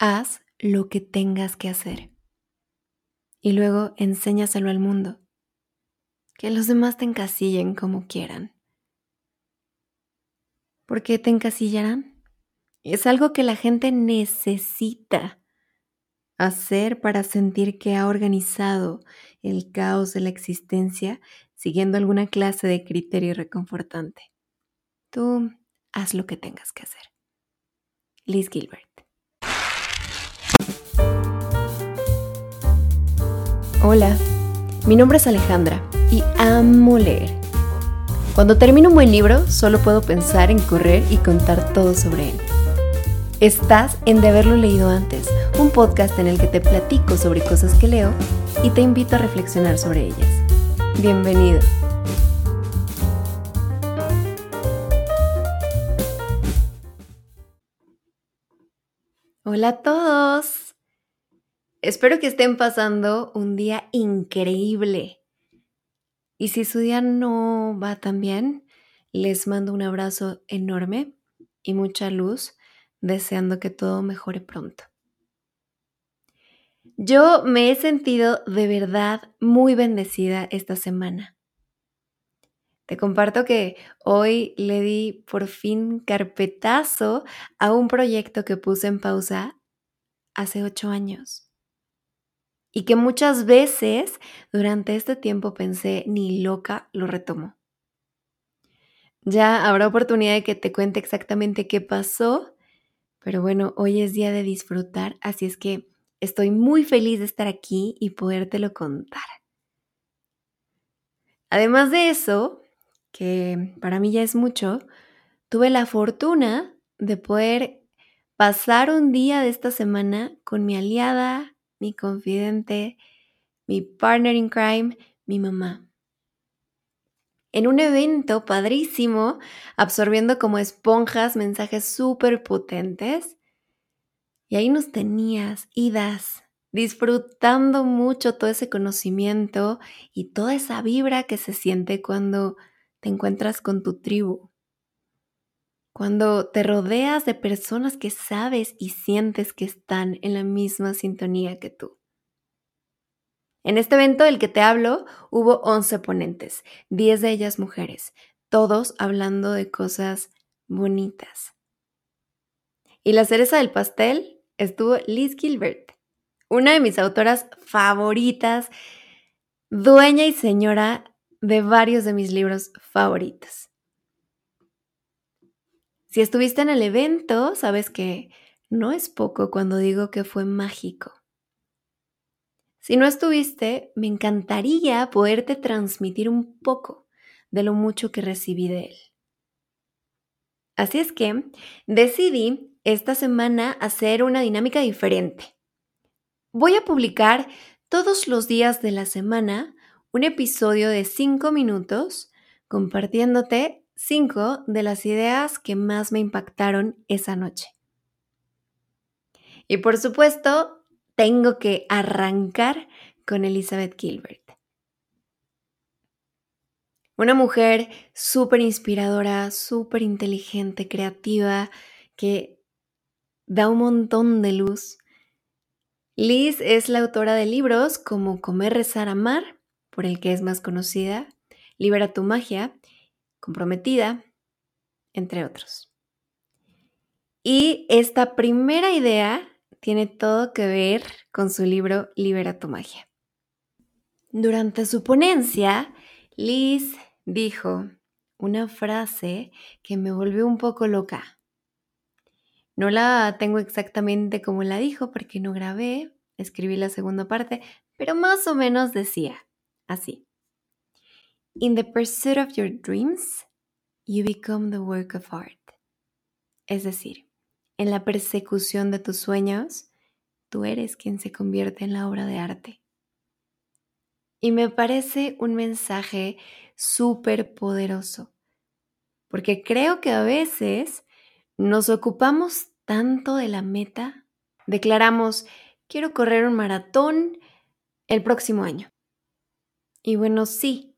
Haz lo que tengas que hacer. Y luego enséñaselo al mundo. Que los demás te encasillen como quieran. ¿Por qué te encasillarán? Es algo que la gente necesita hacer para sentir que ha organizado el caos de la existencia siguiendo alguna clase de criterio reconfortante. Tú haz lo que tengas que hacer. Liz Gilbert. Hola, mi nombre es Alejandra y amo leer. Cuando termino un buen libro, solo puedo pensar en correr y contar todo sobre él. Estás en De haberlo leído antes, un podcast en el que te platico sobre cosas que leo y te invito a reflexionar sobre ellas. Bienvenido. Hola a todos. Espero que estén pasando un día increíble. Y si su día no va tan bien, les mando un abrazo enorme y mucha luz deseando que todo mejore pronto. Yo me he sentido de verdad muy bendecida esta semana. Te comparto que hoy le di por fin carpetazo a un proyecto que puse en pausa hace ocho años. Y que muchas veces durante este tiempo pensé, ni loca lo retomo. Ya habrá oportunidad de que te cuente exactamente qué pasó pero bueno, hoy es día de disfrutar, así es que estoy muy feliz de estar aquí y podértelo contar. Además de eso, que para mí ya es mucho, tuve la fortuna de poder pasar un día de esta semana con mi aliada, mi confidente, mi partner in crime, mi mamá en un evento padrísimo, absorbiendo como esponjas mensajes súper potentes. Y ahí nos tenías, idas, disfrutando mucho todo ese conocimiento y toda esa vibra que se siente cuando te encuentras con tu tribu. Cuando te rodeas de personas que sabes y sientes que están en la misma sintonía que tú. En este evento del que te hablo hubo 11 ponentes, 10 de ellas mujeres, todos hablando de cosas bonitas. Y la cereza del pastel estuvo Liz Gilbert, una de mis autoras favoritas, dueña y señora de varios de mis libros favoritos. Si estuviste en el evento, sabes que no es poco cuando digo que fue mágico. Si no estuviste, me encantaría poderte transmitir un poco de lo mucho que recibí de él. Así es que decidí esta semana hacer una dinámica diferente. Voy a publicar todos los días de la semana un episodio de 5 minutos compartiéndote 5 de las ideas que más me impactaron esa noche. Y por supuesto, tengo que arrancar con Elizabeth Gilbert. Una mujer súper inspiradora, súper inteligente, creativa, que da un montón de luz. Liz es la autora de libros como Comer, Rezar, Amar, por el que es más conocida, Libera tu magia, Comprometida, entre otros. Y esta primera idea tiene todo que ver con su libro Libera tu magia. Durante su ponencia, Liz dijo una frase que me volvió un poco loca. No la tengo exactamente como la dijo porque no grabé, escribí la segunda parte, pero más o menos decía así. In the pursuit of your dreams, you become the work of art. Es decir, en la persecución de tus sueños, tú eres quien se convierte en la obra de arte. Y me parece un mensaje súper poderoso, porque creo que a veces nos ocupamos tanto de la meta, declaramos, quiero correr un maratón el próximo año. Y bueno, sí,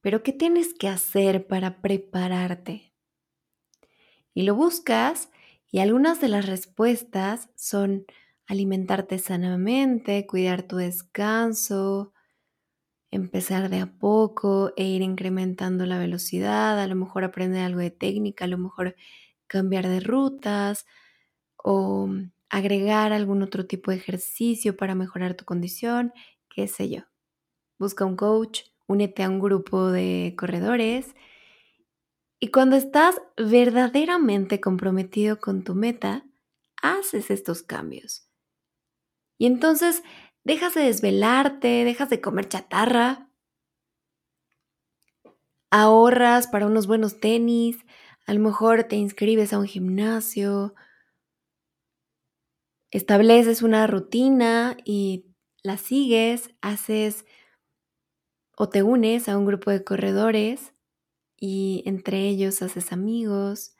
pero ¿qué tienes que hacer para prepararte? Y lo buscas y algunas de las respuestas son alimentarte sanamente, cuidar tu descanso, empezar de a poco e ir incrementando la velocidad, a lo mejor aprender algo de técnica, a lo mejor cambiar de rutas o agregar algún otro tipo de ejercicio para mejorar tu condición, qué sé yo. Busca un coach, únete a un grupo de corredores. Y cuando estás verdaderamente comprometido con tu meta, haces estos cambios. Y entonces dejas de desvelarte, dejas de comer chatarra, ahorras para unos buenos tenis, a lo mejor te inscribes a un gimnasio, estableces una rutina y la sigues, haces o te unes a un grupo de corredores y entre ellos haces amigos.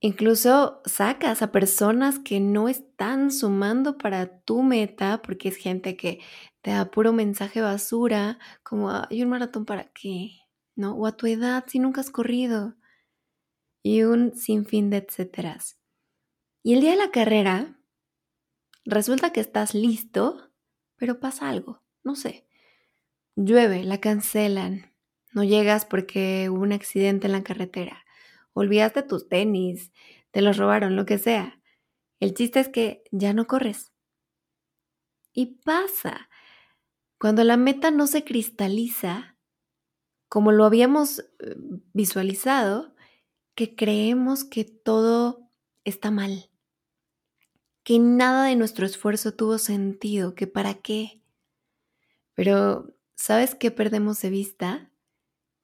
Incluso sacas a personas que no están sumando para tu meta, porque es gente que te da puro mensaje basura, como, hay un maratón para qué? ¿No? O a tu edad, si nunca has corrido. Y un sinfín de etcéteras. Y el día de la carrera, resulta que estás listo, pero pasa algo, no sé. Llueve, la cancelan, no llegas porque hubo un accidente en la carretera, olvidaste tus tenis, te los robaron, lo que sea. El chiste es que ya no corres. Y pasa. Cuando la meta no se cristaliza, como lo habíamos eh, visualizado, que creemos que todo está mal que nada de nuestro esfuerzo tuvo sentido, que para qué. Pero, ¿sabes qué perdemos de vista?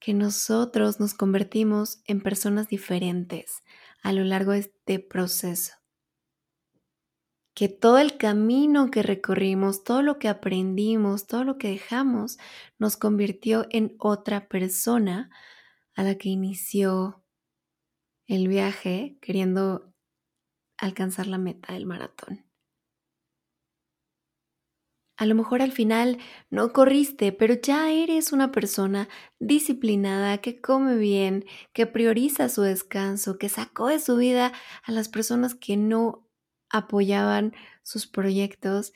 Que nosotros nos convertimos en personas diferentes a lo largo de este proceso. Que todo el camino que recorrimos, todo lo que aprendimos, todo lo que dejamos, nos convirtió en otra persona a la que inició el viaje queriendo alcanzar la meta del maratón. A lo mejor al final no corriste, pero ya eres una persona disciplinada, que come bien, que prioriza su descanso, que sacó de su vida a las personas que no apoyaban sus proyectos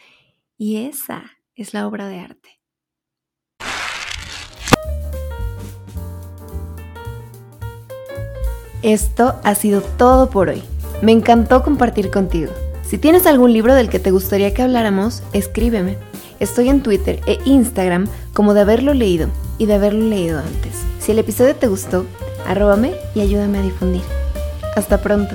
y esa es la obra de arte. Esto ha sido todo por hoy. Me encantó compartir contigo. Si tienes algún libro del que te gustaría que habláramos, escríbeme. Estoy en Twitter e Instagram como de haberlo leído y de haberlo leído antes. Si el episodio te gustó, arróbame y ayúdame a difundir. Hasta pronto.